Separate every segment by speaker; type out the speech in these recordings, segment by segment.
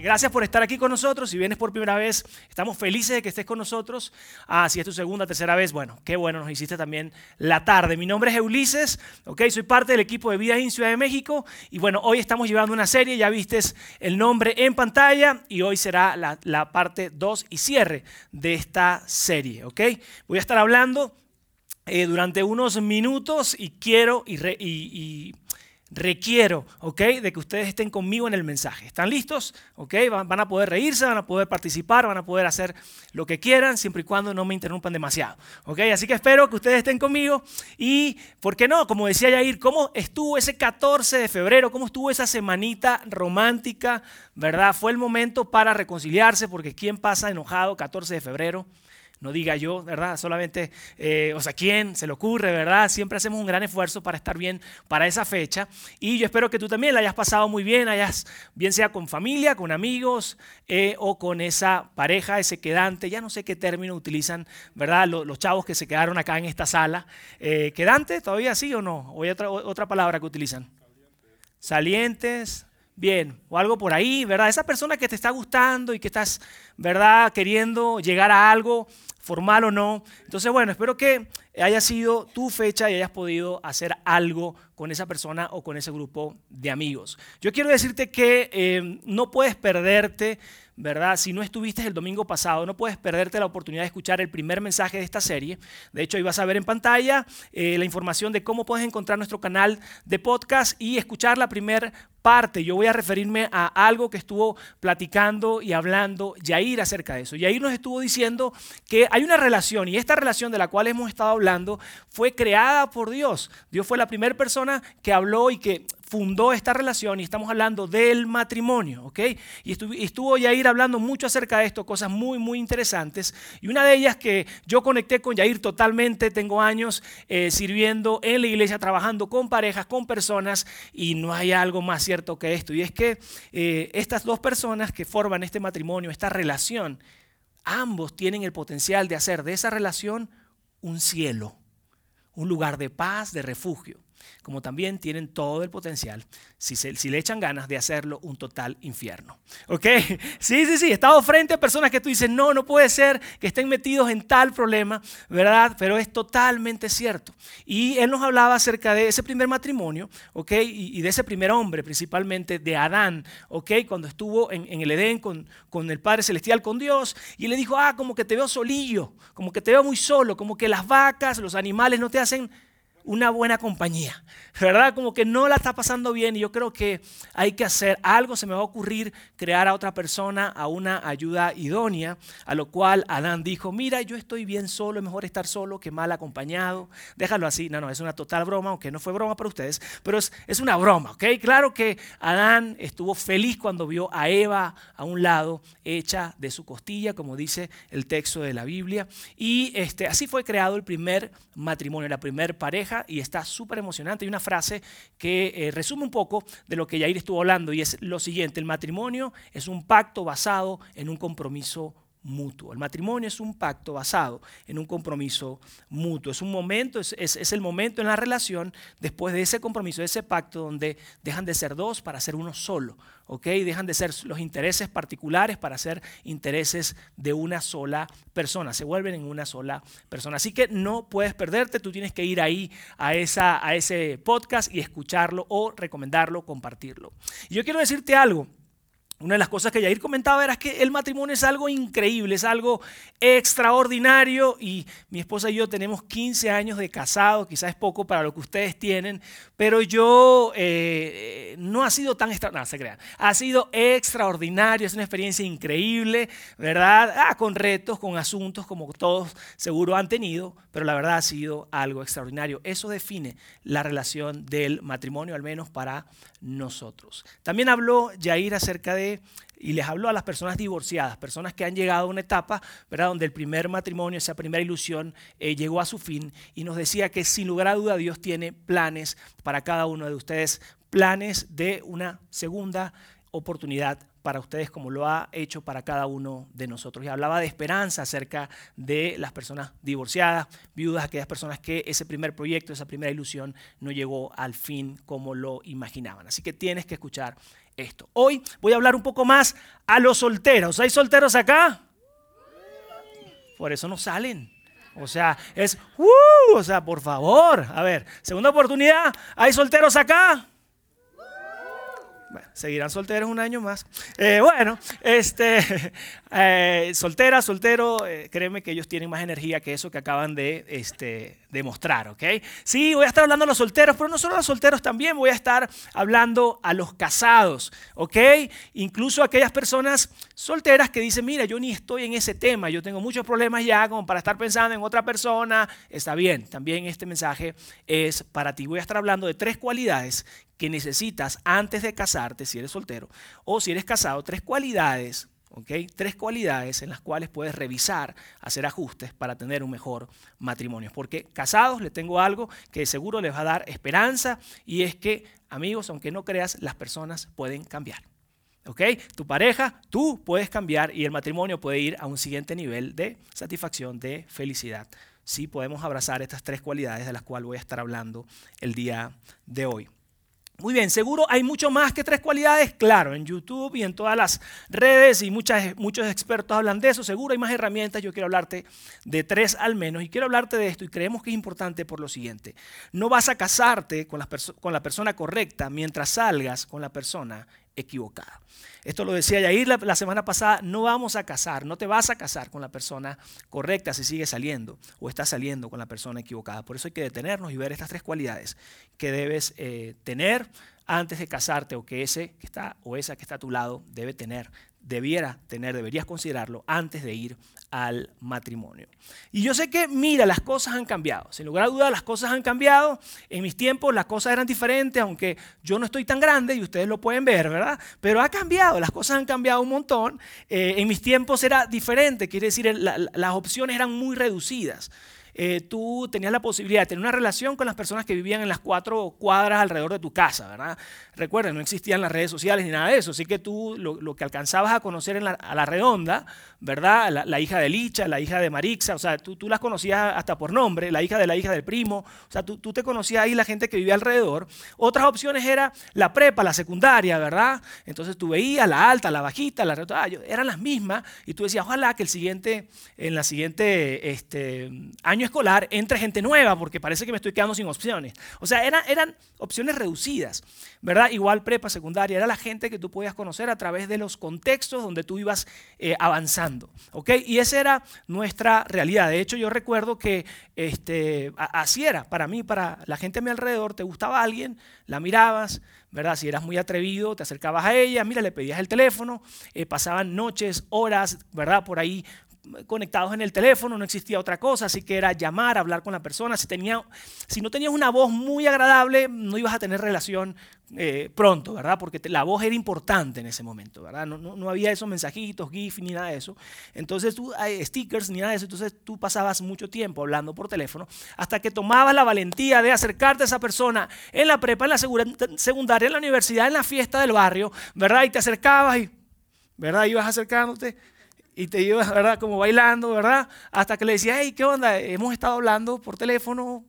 Speaker 1: Gracias por estar aquí con nosotros. Si vienes por primera vez, estamos felices de que estés con nosotros. Ah, si es tu segunda, tercera vez, bueno, qué bueno, nos hiciste también la tarde. Mi nombre es Ulises, ok, soy parte del equipo de Vida en Ciudad de México. Y bueno, hoy estamos llevando una serie, ya viste el nombre en pantalla y hoy será la, parte 2 y cierre de esta serie, ok. Voy a estar hablando eh, durante unos minutos y quiero y requiero. De que ustedes estén conmigo en el mensaje. ¿Están listos? ¿Ok? Van, a poder reírse, van a poder participar, van a poder hacer lo que quieran, siempre y cuando no me interrumpan demasiado. ¿Ok? Así que espero que ustedes estén conmigo. Y, ¿por qué no? Como decía Yair, ¿cómo estuvo ese 14 de febrero? ¿Cómo estuvo esa semanita romántica? ¿Verdad? Fue el momento para reconciliarse, porque ¿quién pasa enojado 14 de febrero? No diga yo, ¿verdad? Solamente, eh, o sea, ¿quién se le ocurre, verdad? Siempre hacemos un gran esfuerzo para estar bien para esa fecha. Y yo espero que tú también la hayas pasado muy bien, hayas, bien sea con familia, con amigos eh, o con esa pareja, ese quedante, ya no sé qué término utilizan, ¿verdad? Los, chavos que se quedaron acá en esta sala. Eh, ¿Quedante todavía sí o no? ¿O hay otra, otra palabra que utilizan? Salientes. Bien, o algo por ahí, ¿verdad? Esa persona que te está gustando y que estás, ¿verdad? Queriendo llegar a algo, formal o no. Entonces, bueno, espero que haya sido tu fecha y hayas podido hacer algo con esa persona o con ese grupo de amigos. Yo quiero decirte que eh, no puedes perderte ¿verdad? Si no estuviste el domingo pasado, no puedes perderte la oportunidad de escuchar el primer mensaje de esta serie. De hecho, ahí vas a ver en pantalla eh, la información de cómo puedes encontrar nuestro canal de podcast y escuchar la primera parte. Yo voy a referirme a algo que estuvo platicando y hablando Yair acerca de eso. Yair nos estuvo diciendo que hay una relación y esta relación de la cual hemos estado hablando fue creada por Dios. Dios fue la primera persona que habló y que fundó esta relación y estamos hablando del matrimonio, ¿ok? Y estuvo, Yair hablando mucho acerca de esto, cosas muy, muy interesantes. Y una de ellas que yo conecté con Yair totalmente, tengo años eh, sirviendo en la iglesia, trabajando con parejas, con personas, y no hay algo más cierto que esto. Y es que eh, estas dos personas que forman este matrimonio, esta relación, ambos tienen el potencial de hacer de esa relación un cielo, un lugar de paz, de refugio como también tienen todo el potencial, si, si le echan ganas, de hacerlo un total infierno. ¿Ok? Sí, sí, sí, he estado frente a personas que tú dices, no, no puede ser que estén metidos en tal problema, ¿verdad? Pero es totalmente cierto. Y él nos hablaba acerca de ese primer matrimonio, ¿ok? Y, de ese primer hombre, principalmente de Adán, ¿ok? Cuando estuvo en, el Edén con, con el Padre Celestial, con Dios, y le dijo, ah, como que te veo solillo, como que te veo muy solo, como que las vacas, los animales no te hacen una buena compañía, ¿verdad? Como que no la está pasando bien y yo creo que hay que hacer algo, se me va a ocurrir crear a otra persona, a una ayuda idónea, a lo cual Adán dijo, mira, yo estoy bien solo, es mejor estar solo que mal acompañado, déjalo así, no, no, es una total broma, aunque no fue broma para ustedes, pero es, es una broma, ¿ok? Claro que Adán estuvo feliz cuando vio a Eva a un lado, hecha de su costilla, como dice el texto de la Biblia, y este, así fue creado el primer matrimonio, la primer pareja, y está súper emocionante. Hay una frase que eh, resume un poco de lo que Yair estuvo hablando y es lo siguiente, el matrimonio es un pacto basado en un compromiso mutuo. El matrimonio es un pacto basado en un compromiso mutuo. Es un momento, es, es, el momento en la relación después de ese compromiso, de ese pacto donde dejan de ser dos para ser uno solo. ¿Ok? Dejan de ser los intereses particulares para ser intereses de una sola persona. Se vuelven en una sola persona. Así que no puedes perderte, tú tienes que ir ahí a, esa, a ese podcast y escucharlo o recomendarlo, compartirlo. Y yo quiero decirte algo. Una de las cosas que Yair comentaba era que el matrimonio es algo increíble, es algo extraordinario y mi esposa y yo tenemos 15 años de casado, quizás es poco para lo que ustedes tienen, pero yo eh, no ha sido tan extraordinario, no, se crean, ha sido extraordinario, es una experiencia increíble, ¿verdad? Ah, con retos, con asuntos como todos seguro han tenido, pero la verdad ha sido algo extraordinario. Eso define la relación del matrimonio, al menos para nosotros. También habló Yair acerca de y les hablo a las personas divorciadas, personas que han llegado a una etapa, ¿verdad? Donde el primer matrimonio, esa primera ilusión, eh, llegó a su fin y nos decía que sin lugar a duda Dios tiene planes para cada uno de ustedes, planes de una segunda oportunidad para ustedes como lo ha hecho para cada uno de nosotros. Y hablaba de esperanza acerca de las personas divorciadas, viudas, aquellas personas que ese primer proyecto, esa primera ilusión no llegó al fin como lo imaginaban. Así que tienes que escuchar esto. Hoy voy a hablar un poco más a los solteros. ¿Hay solteros acá? Por eso no salen. O sea, es, uh, o sea, por favor. A ver, segunda oportunidad. ¿Hay solteros acá? Seguirán solteros un año más. Eh, bueno, este, eh, soltera, soltero, eh, créeme que ellos tienen más energía que eso que acaban de este, demostrar, ¿ok? Sí, voy a estar hablando a los solteros, pero no solo a los solteros, también voy a estar hablando a los casados, ¿ok? Incluso a aquellas personas solteras que dicen, mira, yo ni estoy en ese tema, yo tengo muchos problemas ya como para estar pensando en otra persona, está bien, también este mensaje es para ti. Voy a estar hablando de tres cualidades que necesitas antes de casarte, si eres soltero, o si eres casado, tres cualidades, Tres cualidades en las cuales puedes revisar, hacer ajustes para tener un mejor matrimonio. Porque casados les tengo algo que seguro les va a dar esperanza y es que, amigos, aunque no creas, las personas pueden cambiar. ¿Ok? Tu pareja, tú puedes cambiar y el matrimonio puede ir a un siguiente nivel de satisfacción, de felicidad. Sí podemos abrazar estas tres cualidades de las cuales voy a estar hablando el día de hoy. Muy bien, seguro hay mucho más que tres cualidades, claro, en YouTube y en todas las redes y muchas, muchos expertos hablan de eso, seguro hay más herramientas, yo quiero hablarte de tres al menos y quiero hablarte de esto y creemos que es importante por lo siguiente, no vas a casarte con la, con la persona correcta mientras salgas con la persona equivocada. Esto lo decía Yair la, la, semana pasada, no vamos a casar, no te vas a casar con la persona correcta si sigues saliendo o estás saliendo con la persona equivocada. Por eso hay que detenernos y ver estas tres cualidades que debes eh, tener antes de casarte o que ese que está o esa que está a tu lado debe tener debiera tener, deberías considerarlo antes de ir al matrimonio. Y yo sé que, mira, las cosas han cambiado. Sin lugar a dudas, las cosas han cambiado. En mis tiempos las cosas eran diferentes, aunque yo no estoy tan grande y ustedes lo pueden ver, ¿verdad? Pero ha cambiado, las cosas han cambiado un montón. Eh, en mis tiempos era diferente, quiere decir, las opciones eran muy reducidas. Eh, tú tenías la posibilidad de tener una relación con las personas que vivían en las cuatro cuadras alrededor de tu casa, ¿verdad? Recuerden, no existían las redes sociales ni nada de eso, así que tú lo, que alcanzabas a conocer en a la redonda, ¿verdad? La, hija de Licha, la hija de Marixa, o sea, tú, las conocías hasta por nombre, la hija de la hija del primo, o sea, tú, tú te conocías ahí la gente que vivía alrededor. Otras opciones era la prepa, la secundaria, ¿verdad? Entonces tú veías la alta, la bajita, la ah, eran las mismas y tú decías, ojalá que el siguiente, en la siguiente este, año escolar entre gente nueva, porque parece que me estoy quedando sin opciones. O sea, eran, eran opciones reducidas, ¿verdad? Igual prepa, secundaria, era la gente que tú podías conocer a través de los contextos donde tú ibas eh, avanzando, ¿ok? Y esa era nuestra realidad. De hecho, yo recuerdo que este, así era, para mí, para la gente a mi alrededor, te gustaba alguien, la mirabas, ¿verdad? Si eras muy atrevido, te acercabas a ella, mira, le pedías el teléfono, eh, pasaban noches, horas, ¿verdad? Por ahí conectados en el teléfono, no existía otra cosa, así que era llamar, hablar con la persona. Si, tenía, si no tenías una voz muy agradable, no ibas a tener relación eh, pronto, ¿verdad? Porque la voz era importante en ese momento, ¿verdad? No, no, no, había esos mensajitos, GIF ni nada de eso. Entonces tú, stickers ni nada de eso, entonces tú pasabas mucho tiempo hablando por teléfono hasta que tomabas la valentía de acercarte a esa persona en la prepa, en la secundaria, en la universidad, en la fiesta del barrio, ¿verdad? Y te acercabas y, ¿verdad? Ibas acercándote y te ibas, ¿verdad? Como bailando, ¿verdad? Hasta que le decía, hey, ¿qué onda? Hemos estado hablando por teléfono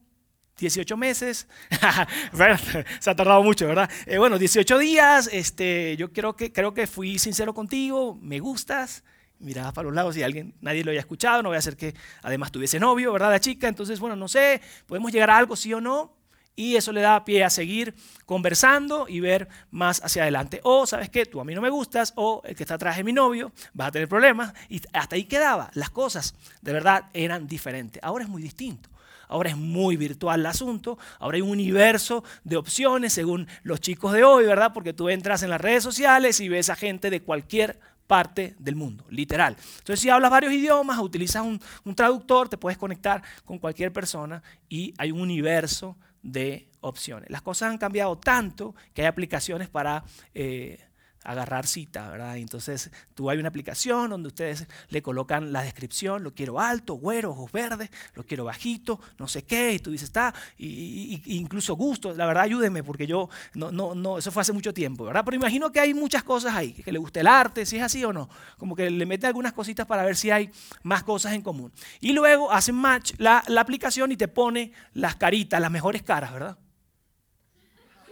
Speaker 1: 18 meses. Se ha tardado mucho, ¿verdad? Eh, bueno, 18 días. Este, yo creo que, creo que fui sincero contigo. Me gustas. Mirabas para los lados y alguien, nadie lo haya escuchado. No voy a hacer que además tuviese novio, ¿verdad? La chica. Entonces, bueno, no sé. ¿Podemos llegar a algo, sí o no? Y eso le da pie a seguir conversando y ver más hacia adelante. O, ¿sabes qué? Tú a mí no me gustas, o el que está atrás es mi novio, vas a tener problemas. Y hasta ahí quedaba. Las cosas de verdad eran diferentes. Ahora es muy distinto. Ahora es muy virtual el asunto. Ahora hay un universo de opciones según los chicos de hoy, ¿verdad? Porque tú entras en las redes sociales y ves a gente de cualquier parte del mundo, literal. Entonces, si hablas varios idiomas, utilizas un, un traductor, te puedes conectar con cualquier persona y hay un universo de opciones. Las cosas han cambiado tanto que hay aplicaciones para eh, agarrar cita, ¿verdad? Entonces tú hay una aplicación donde ustedes le colocan la descripción, lo quiero alto, güero, ojos verdes, lo quiero bajito, no sé qué, y tú dices, está, y, incluso gusto, la verdad ayúdenme porque yo, no, no, no, eso fue hace mucho tiempo, ¿verdad? Pero imagino que hay muchas cosas ahí, que le guste el arte, si es así o no, como que le mete algunas cositas para ver si hay más cosas en común. Y luego hacen match la, la aplicación y te pone las caritas, las mejores caras, ¿verdad?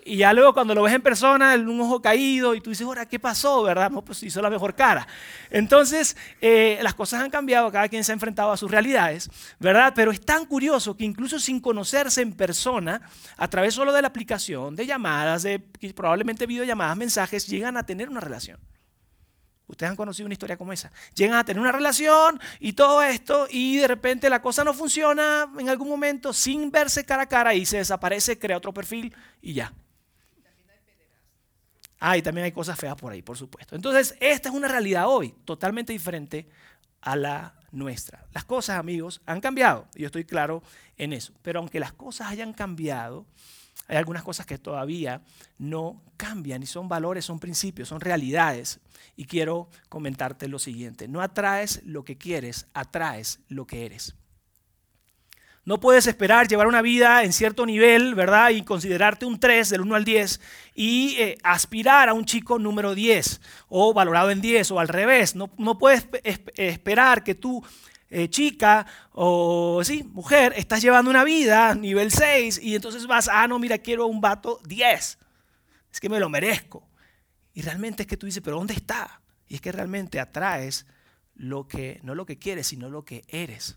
Speaker 1: Y ya luego cuando lo ves en persona, un ojo caído, y tú dices, ahora, ¿qué pasó? ¿Verdad? No, pues hizo la mejor cara. Entonces, eh, las cosas han cambiado, cada quien se ha enfrentado a sus realidades, ¿verdad? Pero es tan curioso que incluso sin conocerse en persona, a través solo de la aplicación, de llamadas, de probablemente videollamadas, mensajes, llegan a tener una relación. Ustedes han conocido una historia como esa. Llegan a tener una relación y todo esto y de repente la cosa no funciona en algún momento sin verse cara a cara y se desaparece, crea otro perfil y ya. Ah, y también hay cosas feas por ahí, por supuesto. Entonces, esta es una realidad hoy, totalmente diferente a la nuestra. Las cosas, amigos, han cambiado. Yo estoy claro en eso. Pero aunque las cosas hayan cambiado, hay algunas cosas que todavía no cambian y son valores, son principios, son realidades. Y quiero comentarte lo siguiente. No atraes lo que quieres, atraes lo que eres. No puedes esperar llevar una vida en cierto nivel, ¿verdad? Y considerarte un 3 del 1 al 10 y eh, aspirar a un chico número 10 o valorado en 10 o al revés. No, no puedes esperar que tú, eh, chica o sí, mujer, estás llevando una vida nivel 6 y entonces vas, ah, no, mira, quiero un vato 10. Es que me lo merezco. Y realmente es que tú dices, pero ¿dónde está? Y es que realmente atraes lo que, no lo que quieres, sino lo que eres.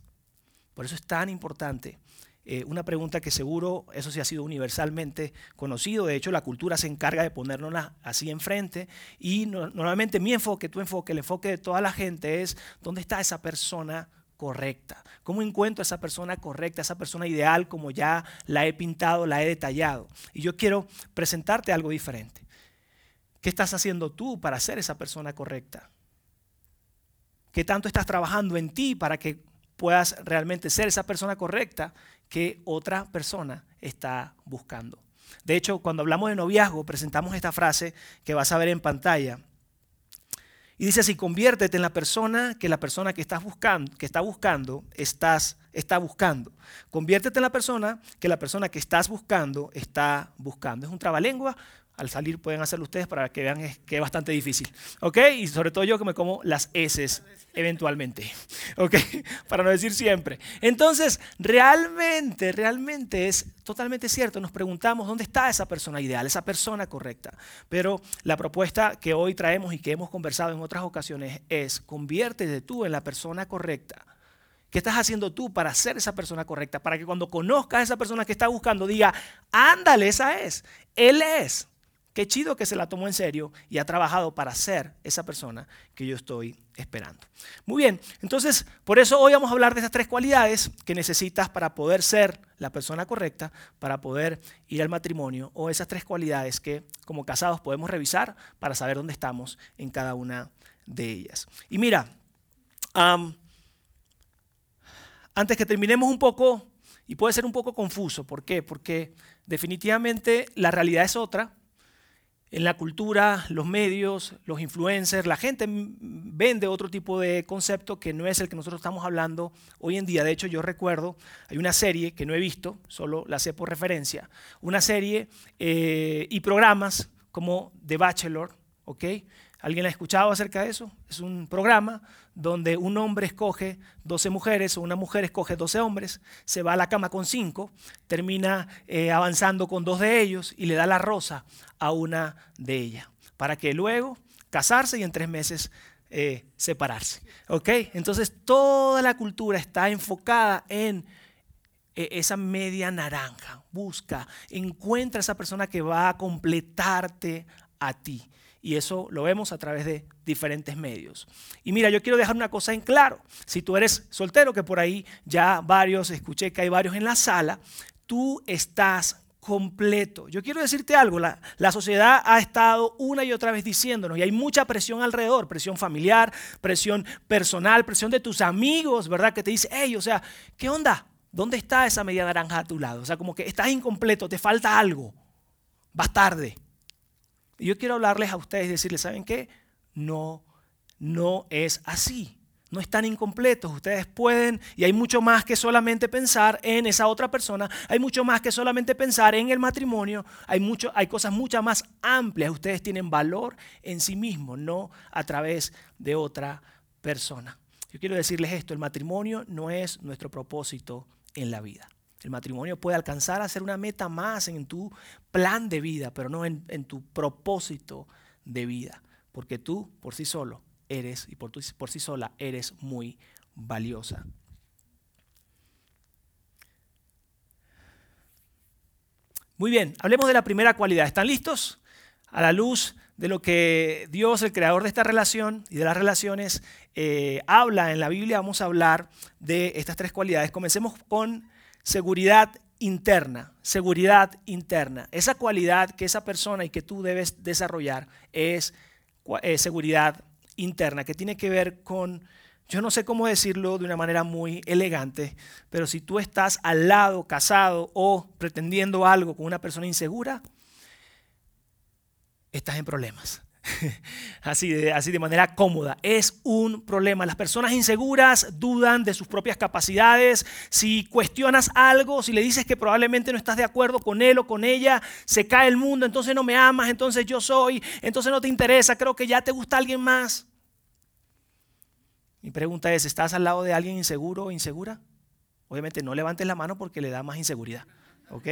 Speaker 1: Por eso es tan importante. Eh, una pregunta que seguro, eso sí ha sido universalmente conocido, de hecho la cultura se encarga de ponernos así enfrente y normalmente mi enfoque, tu enfoque, el enfoque de toda la gente es dónde está esa persona correcta, cómo encuentro esa persona correcta, esa persona ideal como ya la he pintado, la he detallado. Y yo quiero presentarte algo diferente. ¿Qué estás haciendo tú para ser esa persona correcta? ¿Qué tanto estás trabajando en ti para que puedas realmente ser esa persona correcta que otra persona está buscando. De hecho, cuando hablamos de noviazgo, presentamos esta frase que vas a ver en pantalla. Y dice así, conviértete en la persona que la persona que estás buscando, que está buscando, estás, está buscando. Conviértete en la persona que la persona que estás buscando está buscando. Es un trabalengua, al salir pueden hacerlo ustedes para que vean que es bastante difícil. ¿Ok? Y sobre todo yo que me como las S eventualmente. ¿Ok? Para no decir siempre. Entonces, realmente, realmente es totalmente cierto. Nos preguntamos dónde está esa persona ideal, esa persona correcta. Pero la propuesta que hoy traemos y que hemos conversado en otras ocasiones es conviértete tú en la persona correcta. ¿Qué estás haciendo tú para ser esa persona correcta? Para que cuando conozcas a esa persona que está buscando, diga, ándale, esa es. Él es. Qué chido que se la tomó en serio y ha trabajado para ser esa persona que yo estoy esperando. Muy bien, entonces por eso hoy vamos a hablar de esas tres cualidades que necesitas para poder ser la persona correcta, para poder ir al matrimonio, o esas tres cualidades que como casados podemos revisar para saber dónde estamos en cada una de ellas. Y mira, antes que terminemos un poco, y puede ser un poco confuso, ¿por qué? Porque definitivamente la realidad es otra en la cultura, los medios, los influencers, la gente vende otro tipo de concepto que no es el que nosotros estamos hablando hoy en día. De hecho, yo recuerdo, hay una serie que no he visto, solo la sé por referencia, una serie eh, y programas como The Bachelor, ¿ok? ¿Alguien ha escuchado acerca de eso? Es un programa donde un hombre escoge 12 mujeres o una mujer escoge 12 hombres, se va a la cama con cinco, termina eh, avanzando con dos de ellos y le da la rosa a una de ellas, para que luego casarse y en tres meses eh, separarse. ¿Ok? Entonces toda la cultura está enfocada en eh, esa media naranja. Busca, encuentra esa persona que va a completarte a ti. Y eso lo vemos a través de diferentes medios. Y mira, yo quiero dejar una cosa en claro. Si tú eres soltero, que por ahí ya varios, escuché que hay varios en la sala, tú estás completo. Yo quiero decirte algo, la, sociedad ha estado una y otra vez diciéndonos, y hay mucha presión alrededor, presión familiar, presión personal, presión de tus amigos, ¿verdad? Que te dice, hey, o sea, ¿qué onda? ¿Dónde está esa media naranja a tu lado? O sea, como que estás incompleto, te falta algo, vas tarde. Y yo quiero hablarles a ustedes y decirles, ¿saben qué? No, no es así. No están incompletos. Ustedes pueden, y hay mucho más que solamente pensar en esa otra persona. Hay mucho más que solamente pensar en el matrimonio. Hay, mucho, hay cosas mucho más amplias. Ustedes tienen valor en sí mismos, no a través de otra persona. Yo quiero decirles esto, el matrimonio no es nuestro propósito en la vida. El matrimonio puede alcanzar a ser una meta más en tu plan de vida, pero no en, en tu propósito de vida, porque tú por sí solo eres y por, por sí sola eres muy valiosa. Muy bien, hablemos de la primera cualidad. ¿Están listos? A la luz de lo que Dios, el creador de esta relación y de las relaciones, eh, habla en la Biblia, vamos a hablar de estas tres cualidades. Comencemos con seguridad interna, seguridad interna. Esa cualidad que esa persona y que tú debes desarrollar es eh, seguridad interna, que tiene que ver con, yo no sé cómo decirlo de una manera muy elegante, pero si tú estás al lado, casado o pretendiendo algo con una persona insegura, estás en problemas. Así de, así de manera cómoda. Es un problema. Las personas inseguras dudan de sus propias capacidades. Si cuestionas algo, si le dices que probablemente no estás de acuerdo con él o con ella, se cae el mundo, entonces no me amas, entonces yo soy, entonces no te interesa, creo que ya te gusta alguien más. Mi pregunta es, ¿estás al lado de alguien inseguro o insegura? Obviamente no levantes la mano porque le da más inseguridad. ¿Ok?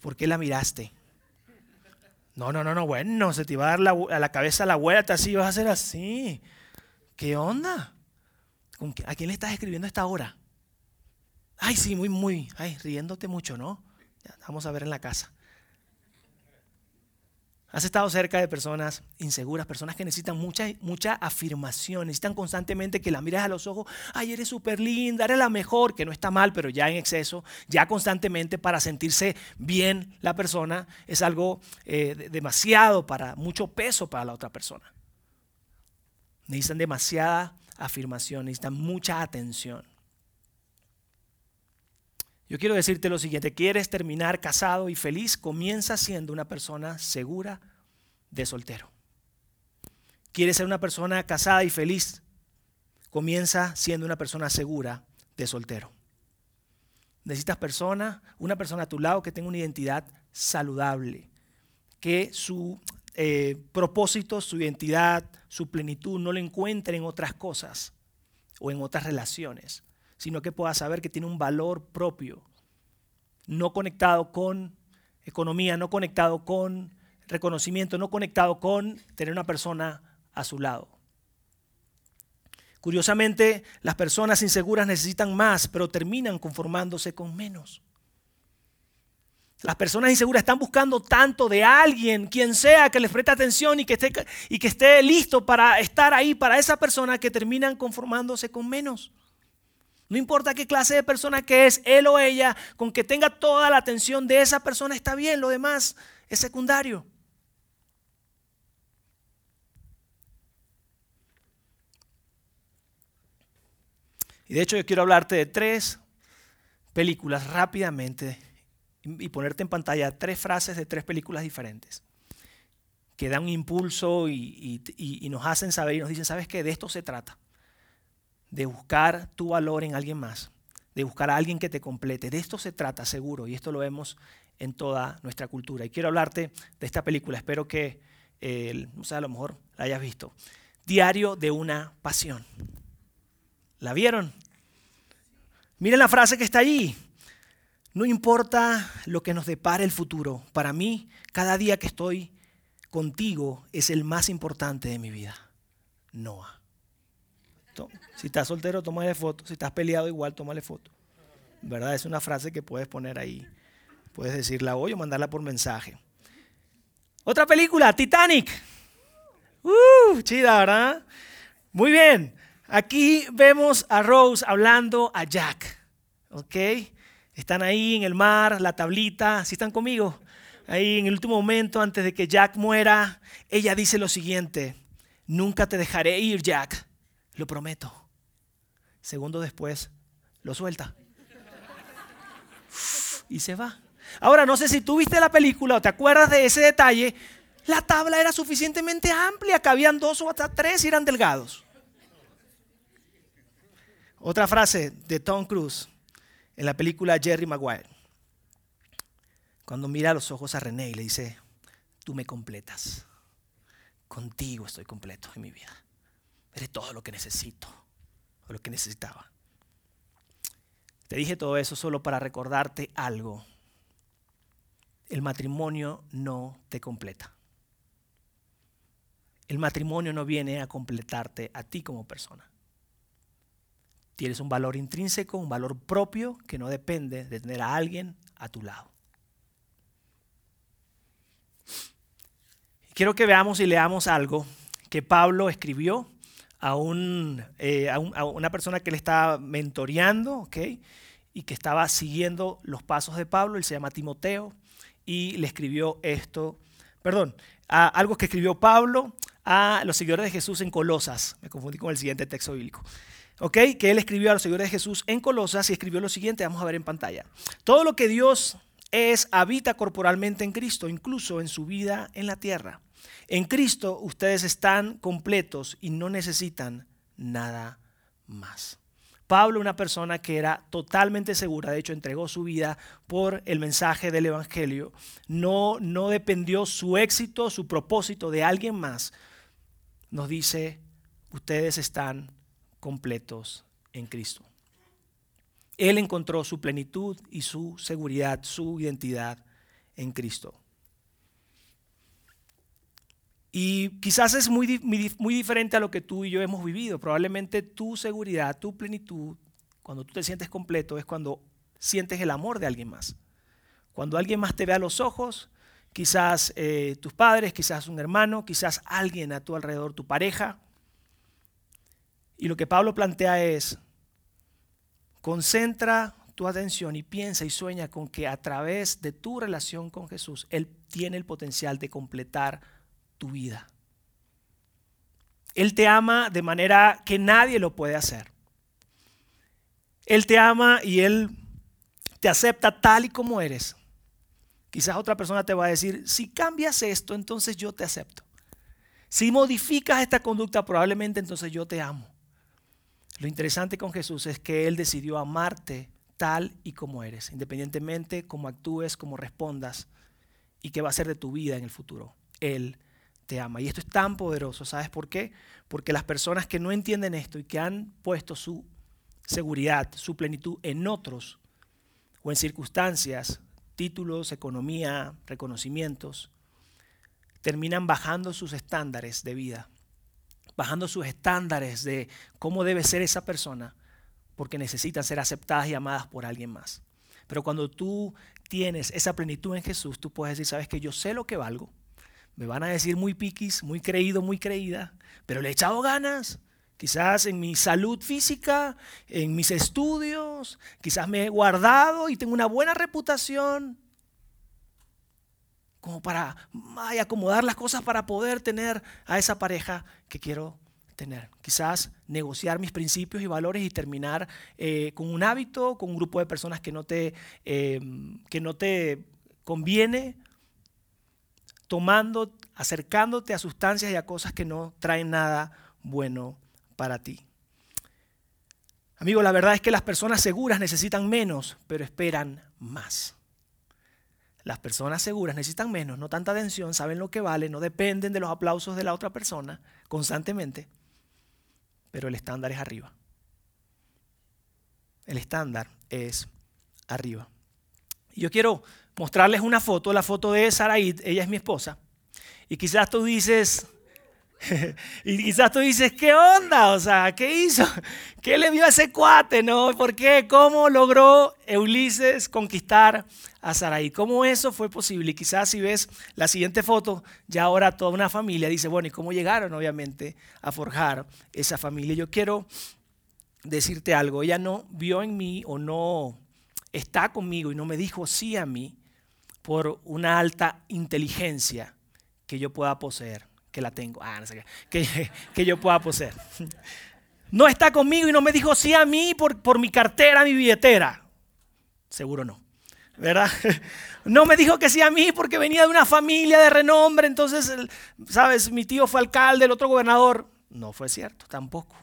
Speaker 1: ¿Por qué la miraste? No, no, no, no, bueno, se te iba a dar la, a la cabeza la vuelta, así vas a hacer así. ¿Qué onda? ¿A quién le estás escribiendo esta hora? Ay, sí, muy, muy. Ay, riéndote mucho, ¿no? vamos a ver en la casa. Has estado cerca de personas inseguras, personas que necesitan mucha, mucha afirmación, necesitan constantemente que la mires a los ojos, ay, eres súper linda, eres la mejor, que no está mal, pero ya en exceso, ya constantemente para sentirse bien la persona, es algo eh, demasiado para, mucho peso para la otra persona. Necesitan demasiada afirmación, necesitan mucha atención. Yo quiero decirte lo siguiente, quieres terminar casado y feliz, comienza siendo una persona segura de soltero. Quieres ser una persona casada y feliz, comienza siendo una persona segura de soltero. Necesitas persona, una persona a tu lado que tenga una identidad saludable, que su eh, propósito, su identidad, su plenitud no lo encuentre en otras cosas o en otras relaciones, sino que pueda saber que tiene un valor propio, no conectado con economía, no conectado con reconocimiento, no conectado con tener una persona a su lado. Curiosamente, las personas inseguras necesitan más, pero terminan conformándose con menos. Las personas inseguras están buscando tanto de alguien, quien sea, que les preste atención y que esté, y que esté listo para estar ahí para esa persona que terminan conformándose con menos. No importa qué clase de persona que es, él o ella, con que tenga toda la atención de esa persona está bien, lo demás es secundario. Y de hecho yo quiero hablarte de tres películas rápidamente y ponerte en pantalla tres frases de tres películas diferentes que dan un impulso y, y nos hacen saber y nos dicen, ¿sabes qué? De esto se trata de buscar tu valor en alguien más, de buscar a alguien que te complete. De esto se trata, seguro, y esto lo vemos en toda nuestra cultura. Y quiero hablarte de esta película, espero que, eh, no sé, a lo mejor la hayas visto. Diario de una pasión. ¿La vieron? Miren la frase que está allí. No importa lo que nos depare el futuro, para mí cada día que estoy contigo es el más importante de mi vida. Noah. Si estás soltero, tómale foto. Si estás peleado, igual, tómale foto. ¿Verdad? Es una frase que puedes poner ahí. Puedes decirla hoy o mandarla por mensaje. Otra película, Titanic. Uh, chida, ¿verdad? Muy bien. Aquí vemos a Rose hablando a Jack. ¿Ok? Están ahí en el mar, la tablita. ¿Sí están conmigo? Ahí en el último momento, antes de que Jack muera, ella dice lo siguiente. Nunca te dejaré ir, Jack. Lo prometo. Segundo después, lo suelta. Y se va. Ahora, no sé si tú viste la película o te acuerdas de ese detalle, la tabla era suficientemente amplia, cabían dos o hasta tres y eran delgados. Otra frase de Tom Cruise en la película Jerry Maguire. Cuando mira a los ojos a René y le dice, tú me completas. Contigo estoy completo en mi vida. Eres todo lo que necesito, o lo que necesitaba. Te dije todo eso solo para recordarte algo. El matrimonio no te completa. El matrimonio no viene a completarte a ti como persona. Tienes un valor intrínseco, un valor propio que no depende de tener a alguien a tu lado. Quiero que veamos y leamos algo que Pablo escribió a, eh, a, una persona que le estaba mentoreando, ¿ok? Y que estaba siguiendo los pasos de Pablo, él se llama Timoteo, y le escribió esto, perdón, algo que escribió Pablo a los seguidores de Jesús en Colosas, me confundí con el siguiente texto bíblico. ¿Ok? Que él escribió a los seguidores de Jesús en Colosas y escribió lo siguiente, vamos a ver en pantalla. Todo lo que Dios es habita corporalmente en Cristo, incluso en su vida en la tierra. En Cristo ustedes están completos y no necesitan nada más. Pablo, una persona que era totalmente segura, de hecho entregó su vida por el mensaje del Evangelio, no, no dependió su éxito, su propósito de alguien más, nos dice, ustedes están completos en Cristo. Él encontró su plenitud y su seguridad, su identidad en Cristo. Y quizás es muy, muy, diferente a lo que tú y yo hemos vivido. Probablemente tu seguridad, tu plenitud, cuando tú te sientes completo, es cuando sientes el amor de alguien más. Cuando alguien más te ve a los ojos, quizás eh, tus padres, quizás un hermano, quizás alguien a tu alrededor, tu pareja. Y lo que Pablo plantea es, concentra tu atención y piensa y sueña con que a través de tu relación con Jesús, Él tiene el potencial de completar tu vida. Él te ama de manera que nadie lo puede hacer. Él te ama y Él te acepta tal y como eres. Quizás otra persona te va a decir, si cambias esto, entonces yo te acepto. Si modificas esta conducta, probablemente entonces yo te amo. Lo interesante con Jesús es que Él decidió amarte tal y como eres, independientemente cómo actúes, cómo respondas y qué va a ser de tu vida en el futuro. Él te ama. Y esto es tan poderoso, ¿sabes por qué? Porque las personas que no entienden esto y que han puesto su seguridad, su plenitud en otros o en circunstancias, títulos, economía, reconocimientos, terminan bajando sus estándares de vida, bajando sus estándares de cómo debe ser esa persona, porque necesitan ser aceptadas y amadas por alguien más. Pero cuando tú tienes esa plenitud en Jesús, tú puedes decir, sabes que yo sé lo que valgo, me van a decir muy piquis, muy creído, muy creída, pero le he echado ganas. Quizás en mi salud física, en mis estudios, quizás me he guardado y tengo una buena reputación como para acomodar las cosas para poder tener a esa pareja que quiero tener. Quizás negociar mis principios y valores y terminar eh, con un hábito, con un grupo de personas que no te, eh, que no te conviene tomando, acercándote a sustancias y a cosas que no traen nada bueno para ti. Amigo, la verdad es que las personas seguras necesitan menos, pero esperan más. Las personas seguras necesitan menos, no tanta atención, saben lo que vale, no dependen de los aplausos de la otra persona constantemente, pero el estándar es arriba. El estándar es arriba. Y yo quiero mostrarles una foto, la foto de Saraid, ella es mi esposa. Y quizás tú dices, y quizás tú dices, ¿qué onda? O sea, ¿qué hizo? ¿Qué le vio a ese cuate? ¿No? ¿Por qué? ¿Cómo logró Ulises conquistar a Saraí? ¿Cómo eso fue posible? Y quizás si ves la siguiente foto, ya ahora toda una familia dice, bueno, ¿y cómo llegaron obviamente a forjar esa familia? Yo quiero decirte algo, ella no vio en mí o no está conmigo y no me dijo sí a mí por una alta inteligencia que yo pueda poseer, que la tengo, ah, no sé qué, que, yo pueda poseer. No está conmigo y no me dijo sí a mí por, por mi cartera, mi billetera. Seguro no. ¿verdad? No me dijo que sí a mí porque venía de una familia de renombre, entonces, ¿sabes? Mi tío fue alcalde, el otro gobernador. No fue cierto, tampoco.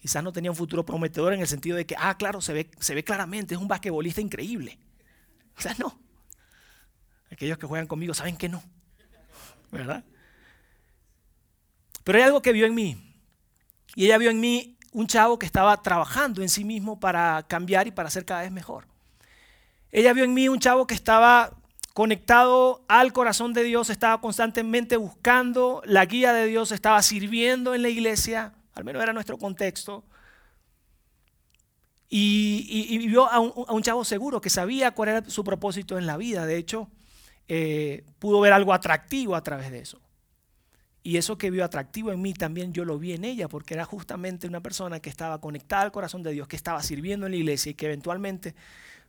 Speaker 1: Quizás no tenía un futuro prometedor en el sentido de que, ah, claro, se ve, se ve claramente, es un basquetbolista increíble. Sea, no. Aquellos que juegan conmigo saben que no. ¿Verdad? Pero hay algo que vio en mí. Y ella vio en mí un chavo que estaba trabajando en sí mismo para cambiar y para ser cada vez mejor. Ella vio en mí un chavo que estaba conectado al corazón de Dios, estaba constantemente buscando la guía de Dios, estaba sirviendo en la iglesia, al menos era nuestro contexto. Y, vio a un, chavo seguro que sabía cuál era su propósito en la vida. De hecho, eh, pudo ver algo atractivo a través de eso. Y eso que vio atractivo en mí también yo lo vi en ella, porque era justamente una persona que estaba conectada al corazón de Dios, que estaba sirviendo en la iglesia y que eventualmente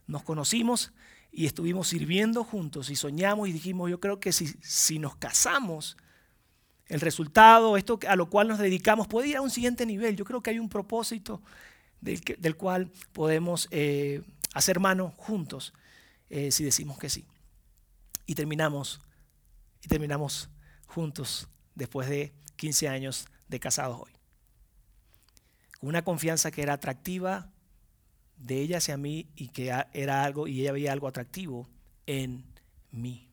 Speaker 1: nos conocimos y estuvimos sirviendo juntos y soñamos y dijimos, yo creo que si, si nos casamos, el resultado, esto a lo cual nos dedicamos, puede ir a un siguiente nivel. Yo creo que hay un propósito del, del cual podemos eh, hacer mano juntos eh, si decimos que sí. Y terminamos, y terminamos juntos después de 15 años de casados hoy. Una confianza que era atractiva, de ella hacia mí y que era algo y ella veía algo atractivo en mí.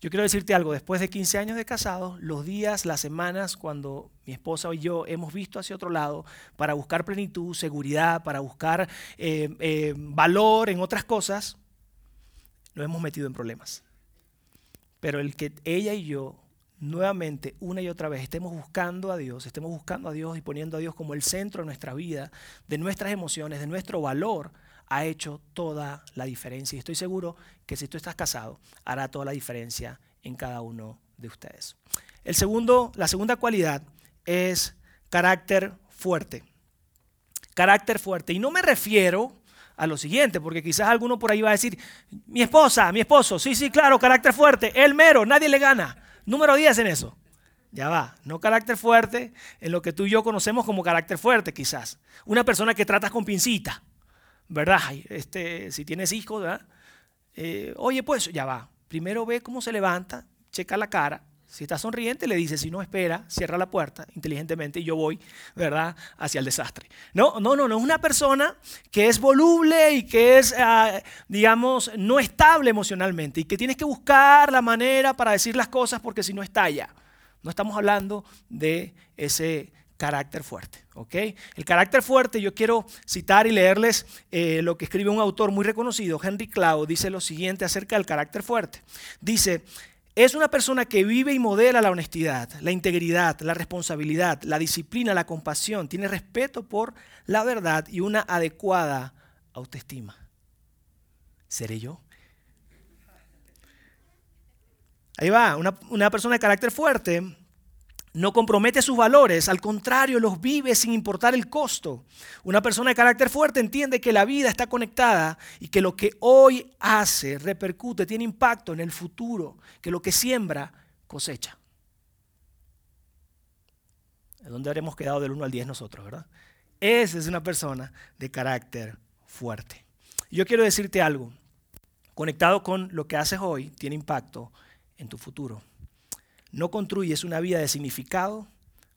Speaker 1: Yo quiero decirte algo, después de 15 años de casados, los días, las semanas, cuando mi esposa y yo hemos visto hacia otro lado para buscar plenitud, seguridad, para buscar eh, eh, valor en otras cosas, nos hemos metido en problemas. Pero el que ella y yo nuevamente, una y otra vez, estemos buscando a Dios, estemos buscando a Dios y poniendo a Dios como el centro de nuestra vida, de nuestras emociones, de nuestro valor, ha hecho toda la diferencia. Y estoy seguro que si tú estás casado, hará toda la diferencia en cada uno de ustedes. El segundo, la segunda cualidad es carácter fuerte. Carácter fuerte. Y no me refiero a lo siguiente, porque quizás alguno por ahí va a decir, mi esposa, mi esposo, sí, sí, claro, carácter fuerte, el mero, nadie le gana. Número 10 en eso. Ya va, no carácter fuerte en lo que tú y yo conocemos como carácter fuerte quizás. Una persona que tratas con pincita, ¿verdad? Este, si tienes hijos, ¿verdad? Eh, oye, pues ya va. Primero ve cómo se levanta, checa la cara, si está sonriente, le dice, si no espera, cierra la puerta inteligentemente y yo voy, ¿verdad?, hacia el desastre. No, no, no, no es una persona que es voluble y que es, ah, digamos, no estable emocionalmente y que tienes que buscar la manera para decir las cosas porque si no estalla. No estamos hablando de ese carácter fuerte. ¿ok? El carácter fuerte, yo quiero citar y leerles eh, lo que escribe un autor muy reconocido, Henry Cloud, dice lo siguiente acerca del carácter fuerte. Dice, es una persona que vive y modela la honestidad, la integridad, la responsabilidad, la disciplina, la compasión, tiene respeto por la verdad y una adecuada autoestima. ¿Seré yo? Ahí va, una, una persona de carácter fuerte no compromete sus valores, al contrario, los vive sin importar el costo. Una persona de carácter fuerte entiende que la vida está conectada y que lo que hoy hace repercute, tiene impacto en el futuro, que lo que siembra cosecha. ¿De dónde habremos quedado del 1 al 10 nosotros, verdad? Esa es una persona de carácter fuerte. Yo quiero decirte algo, conectado con lo que haces hoy, tiene impacto en tu futuro no construyes una vida de significado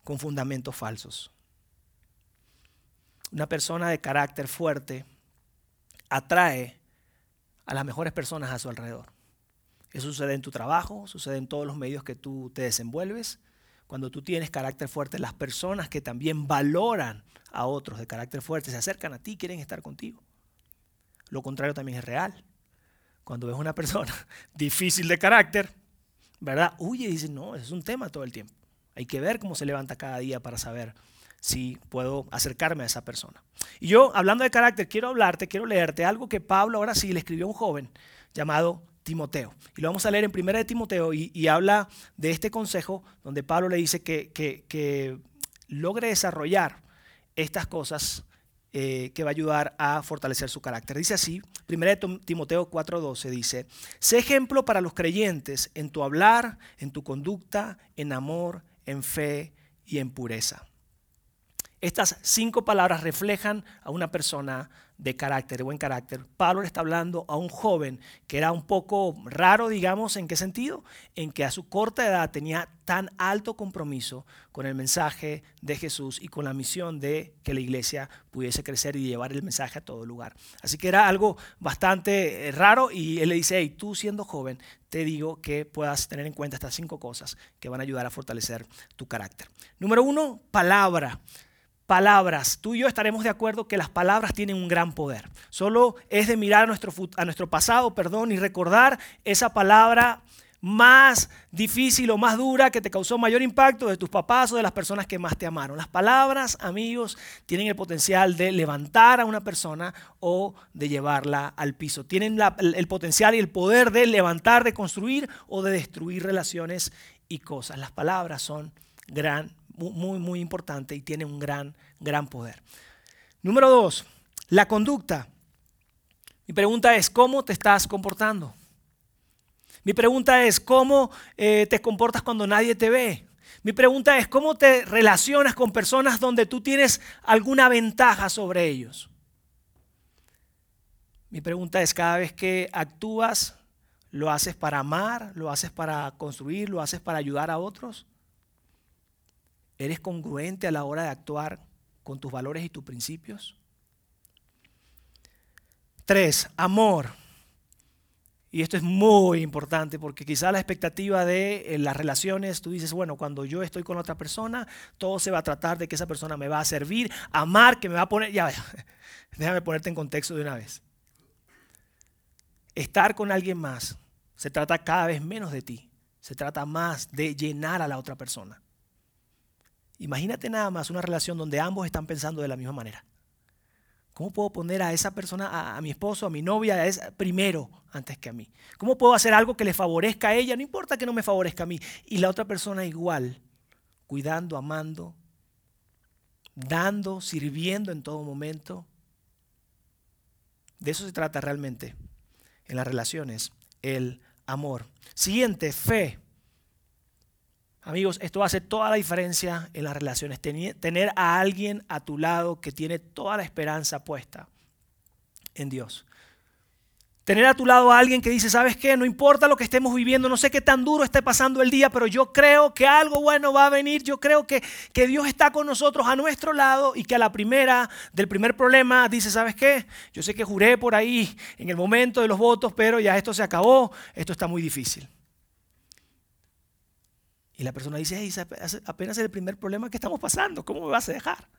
Speaker 1: con fundamentos falsos. Una persona de carácter fuerte atrae a las mejores personas a su alrededor. Eso sucede en tu trabajo, sucede en todos los medios que tú te desenvuelves. Cuando tú tienes carácter fuerte, las personas que también valoran a otros de carácter fuerte se acercan a ti, quieren estar contigo. Lo contrario también es real. Cuando ves una persona difícil de carácter, ¿verdad? Huye y dice, no, es un tema todo el tiempo. Hay que ver cómo se levanta cada día para saber si puedo acercarme a esa persona. Y yo, hablando de carácter, quiero hablarte, quiero leerte algo que Pablo ahora sí le escribió a un joven llamado Timoteo. Y lo vamos a leer en primera de Timoteo y, habla de este consejo donde Pablo le dice que, que logre desarrollar estas cosas eh, que va a ayudar a fortalecer su carácter. Dice así, 1 Timoteo 4:12 dice, sé ejemplo para los creyentes en tu hablar, en tu conducta, en amor, en fe y en pureza. Estas cinco palabras reflejan a una persona de carácter, de buen carácter. Pablo le está hablando a un joven que era un poco raro, digamos, ¿en qué sentido? En que a su corta edad tenía tan alto compromiso con el mensaje de Jesús y con la misión de que la iglesia pudiese crecer y llevar el mensaje a todo lugar. Así que era algo bastante eh, raro y él le dice, hey, tú siendo joven, te digo que puedas tener en cuenta estas cinco cosas que van a ayudar a fortalecer tu carácter. Número uno, palabra palabras. Tú y yo estaremos de acuerdo que las palabras tienen un gran poder. Solo es de mirar a nuestro, a nuestro pasado, perdón, y recordar esa palabra más difícil o más dura que te causó mayor impacto de tus papás o de las personas que más te amaron. Las palabras, amigos, tienen el potencial de levantar a una persona o de llevarla al piso. Tienen el potencial y el poder de levantar, de construir o de destruir relaciones y cosas. Las palabras son gran muy, muy importante y tiene un gran, gran poder. Número dos, la conducta. Mi pregunta es, ¿cómo te estás comportando? Mi pregunta es, ¿cómo eh, te comportas cuando nadie te ve? Mi pregunta es, ¿cómo te relacionas con personas donde tú tienes alguna ventaja sobre ellos? Mi pregunta es, cada vez que actúas, ¿lo haces para amar? ¿Lo haces para construir? ¿Lo haces para ayudar a otros? ¿Eres congruente a la hora de actuar con tus valores y tus principios? Tres, amor. Y esto es muy importante porque quizá la expectativa de eh, las relaciones, tú dices, bueno, cuando yo estoy con otra persona, todo se va a tratar de que esa persona me va a servir, amar, que me va a poner, ya, déjame ponerte en contexto de una vez. Estar con alguien más se trata cada vez menos de ti, se trata más de llenar a la otra persona. Imagínate nada más una relación donde ambos están pensando de la misma manera. ¿Cómo puedo poner a esa persona, a, mi esposo, a mi novia, primero antes que a mí? ¿Cómo puedo hacer algo que le favorezca a ella? No importa que no me favorezca a mí. Y la otra persona igual, cuidando, amando, dando, sirviendo en todo momento. De eso se trata realmente en las relaciones, el amor. Siguiente, fe. Amigos, esto hace toda la diferencia en las relaciones. Tener a alguien a tu lado que tiene toda la esperanza puesta en Dios. Tener a tu lado a alguien que dice, ¿sabes qué? No importa lo que estemos viviendo, no sé qué tan duro esté pasando el día, pero yo creo que algo bueno va a venir. Yo creo que, que Dios está con nosotros a nuestro lado y que a la primera, del primer problema, dice, ¿sabes qué? Yo sé que juré por ahí en el momento de los votos, pero ya esto se acabó, esto está muy difícil. Y la persona dice, apenas es el primer problema que estamos pasando, ¿cómo me vas a dejar?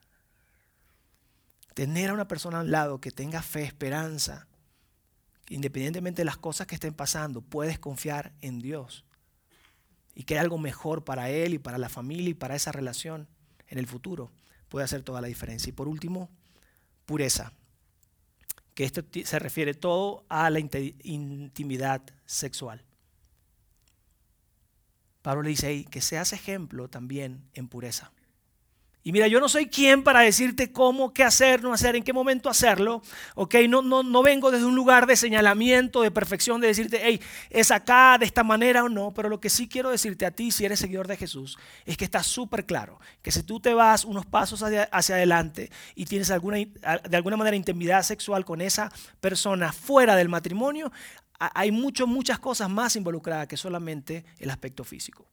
Speaker 1: Tener a una persona al lado que tenga fe, esperanza, independientemente de las cosas que estén pasando, puedes confiar en Dios. Y que hay algo mejor para él y para la familia y para esa relación en el futuro puede hacer toda la diferencia. Y por último, pureza. Que esto se refiere todo a la intimidad sexual. Pablo le dice que seas ejemplo también en pureza. Y mira, yo no soy quien para decirte cómo, qué hacer, no hacer, en qué momento hacerlo. Ok, no, no, no vengo desde un lugar de señalamiento, de perfección, de decirte, hey, es acá, de esta manera o no. Pero lo que sí quiero decirte a ti, si eres seguidor de Jesús, es que está súper claro que si tú te vas unos pasos hacia, hacia adelante y tienes alguna, de alguna manera intimidad sexual con esa persona fuera del matrimonio, hay muchas cosas más involucradas que solamente el aspecto físico.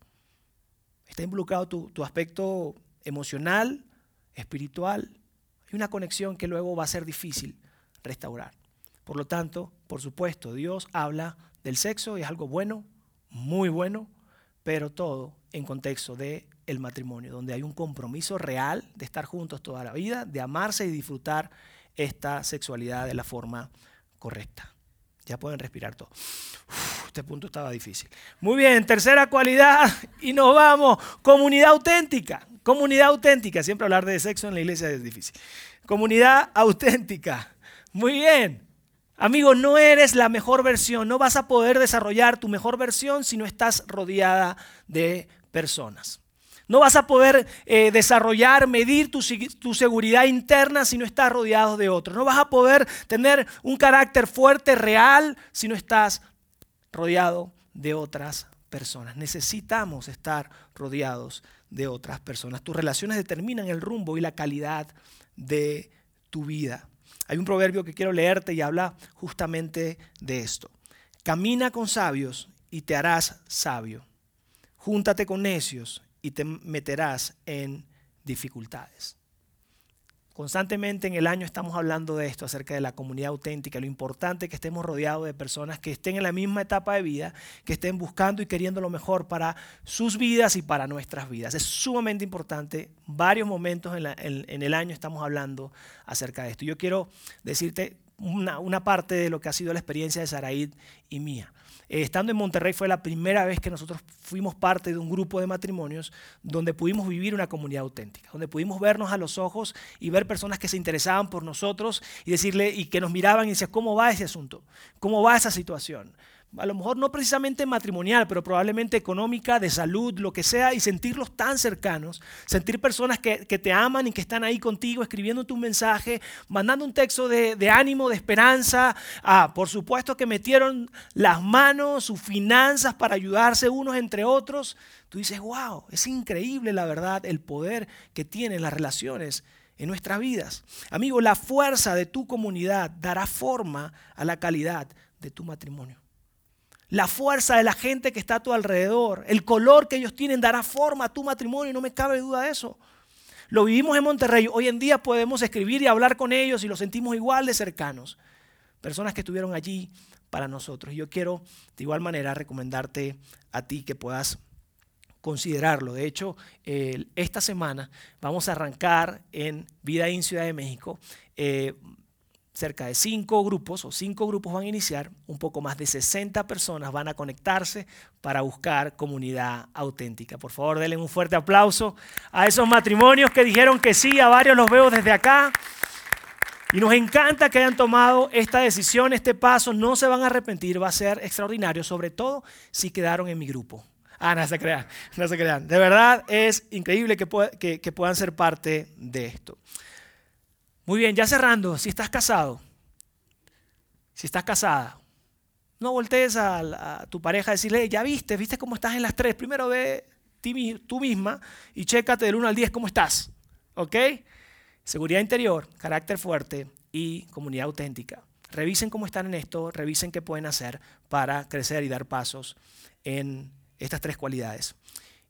Speaker 1: Está involucrado tu, tu aspecto emocional, espiritual. Hay una conexión que luego va a ser difícil restaurar. Por lo tanto, por supuesto, Dios habla del sexo y es algo bueno, muy bueno, pero todo en contexto de matrimonio, donde hay un compromiso real de estar juntos toda la vida, de amarse y disfrutar esta sexualidad de la forma correcta. Ya pueden respirar todo. este punto estaba difícil. Muy bien, tercera cualidad y nos vamos. Comunidad auténtica. Comunidad auténtica. Siempre hablar de sexo en la iglesia es difícil. Comunidad auténtica. Muy bien. Amigo, no eres la mejor versión. No vas a poder desarrollar tu mejor versión si no estás rodeada de personas. No vas a poder eh, desarrollar, medir tu, tu, seguridad interna si no estás rodeado de otros. No vas a poder tener un carácter fuerte, real, si no estás rodeado de otras personas. Necesitamos estar rodeados de otras personas. Tus relaciones determinan el rumbo y la calidad de tu vida. Hay un proverbio que quiero leerte y habla justamente de esto. Camina con sabios y te harás sabio. Júntate con necios y te meterás en dificultades. Constantemente en el año estamos hablando de esto, acerca de la comunidad auténtica, lo importante que estemos rodeados de personas que estén en la misma etapa de vida, que estén buscando y queriendo lo mejor para sus vidas y para nuestras vidas. Es sumamente importante. Varios momentos en, el año estamos hablando acerca de esto. Yo quiero decirte una, una parte de lo que ha sido la experiencia de Saraid y mía. Eh, estando en Monterrey fue la primera vez que nosotros fuimos parte de un grupo de matrimonios donde pudimos vivir una comunidad auténtica, donde pudimos vernos a los ojos y ver personas que se interesaban por nosotros y decirle y que nos miraban y decían, ¿cómo va ese asunto? ¿Cómo va esa situación? A lo mejor no precisamente matrimonial, pero probablemente económica, de salud, lo que sea, y sentirlos tan cercanos, sentir personas que, te aman y que están ahí contigo, escribiendo tu mensaje, mandando un texto de, ánimo, de esperanza. Ah, por supuesto que metieron las manos, sus finanzas para ayudarse unos entre otros. Tú dices, wow, es increíble la verdad, el poder que tienen las relaciones en nuestras vidas. Amigo, la fuerza de tu comunidad dará forma a la calidad de tu matrimonio la fuerza de la gente que está a tu alrededor, el color que ellos tienen dará forma a tu matrimonio, no me cabe duda de eso. Lo vivimos en Monterrey, hoy en día podemos escribir y hablar con ellos y los sentimos igual de cercanos. Personas que estuvieron allí para nosotros. Y yo quiero de igual manera recomendarte a ti que puedas considerarlo. De hecho, esta semana vamos a arrancar en Vida en Ciudad de México. Eh, cerca de cinco grupos o cinco grupos van a iniciar, un poco más de 60 personas van a conectarse para buscar comunidad auténtica. Por favor, denle un fuerte aplauso a esos matrimonios que dijeron que sí, a varios los veo desde acá. Y nos encanta que hayan tomado esta decisión, este paso, no se van a arrepentir, va a ser extraordinario, sobre todo si quedaron en mi grupo. Ah, no se crean, no se crean. De verdad es increíble que, que puedan ser parte de esto. Muy bien, ya cerrando, si estás casado, si estás casada, no voltees a, tu pareja a decirle, ya viste, viste cómo estás en las tres. Primero ve tú misma y chécate del 1 al 10 cómo estás. ¿Ok? Seguridad interior, carácter fuerte y comunidad auténtica. Revisen cómo están en esto, revisen qué pueden hacer para crecer y dar pasos en estas tres cualidades.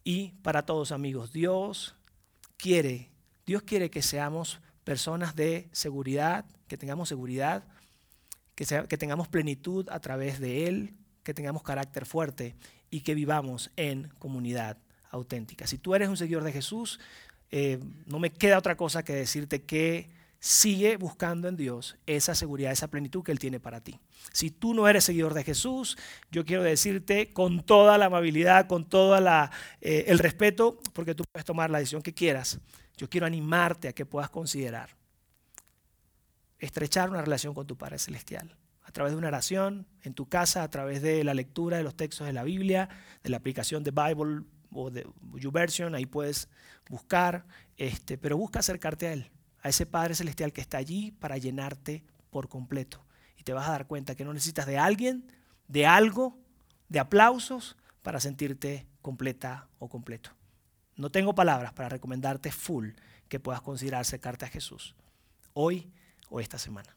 Speaker 1: Y para todos amigos, Dios quiere, Dios quiere que seamos personas de seguridad, que tengamos seguridad, que, que tengamos plenitud a través de Él, que tengamos carácter fuerte y que vivamos en comunidad auténtica. Si tú eres un seguidor de Jesús, eh, no me queda otra cosa que decirte que sigue buscando en Dios esa seguridad, esa plenitud que Él tiene para ti. Si tú no eres seguidor de Jesús, yo quiero decirte con toda la amabilidad, con todo eh, el respeto, porque tú puedes tomar la decisión que quieras, yo quiero animarte a que puedas considerar estrechar una relación con tu Padre Celestial. A través de una oración, en tu casa, a través de la lectura de los textos de la Biblia, de la aplicación de Bible o de YouVersion, ahí puedes buscar, este, pero busca acercarte a Él, a ese Padre Celestial que está allí para llenarte por completo. Y te vas a dar cuenta que no necesitas de alguien, de algo, de aplausos para sentirte completa o completo. No tengo palabras para recomendarte full que puedas considerar acercarte a Jesús hoy o esta semana.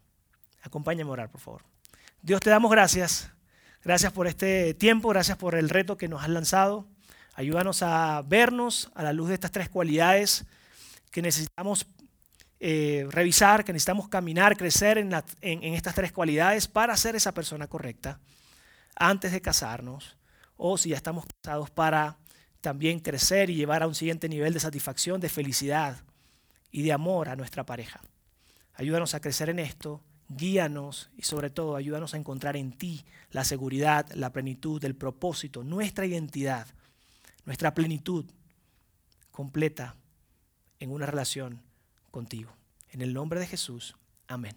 Speaker 1: Acompáñame a orar, por favor. Dios, te damos gracias. Gracias por este tiempo, gracias por el reto que nos has lanzado. Ayúdanos a vernos a la luz de estas tres cualidades que necesitamos eh, revisar, que necesitamos caminar, crecer en, en estas tres cualidades para ser esa persona correcta antes de casarnos o si ya estamos casados para también crecer y llevar a un siguiente nivel de satisfacción, de felicidad y de amor a nuestra pareja. Ayúdanos a crecer en esto, guíanos y sobre todo ayúdanos a encontrar en ti la seguridad, la plenitud, el propósito, nuestra identidad, nuestra plenitud completa en una relación contigo. En el nombre de Jesús, amén.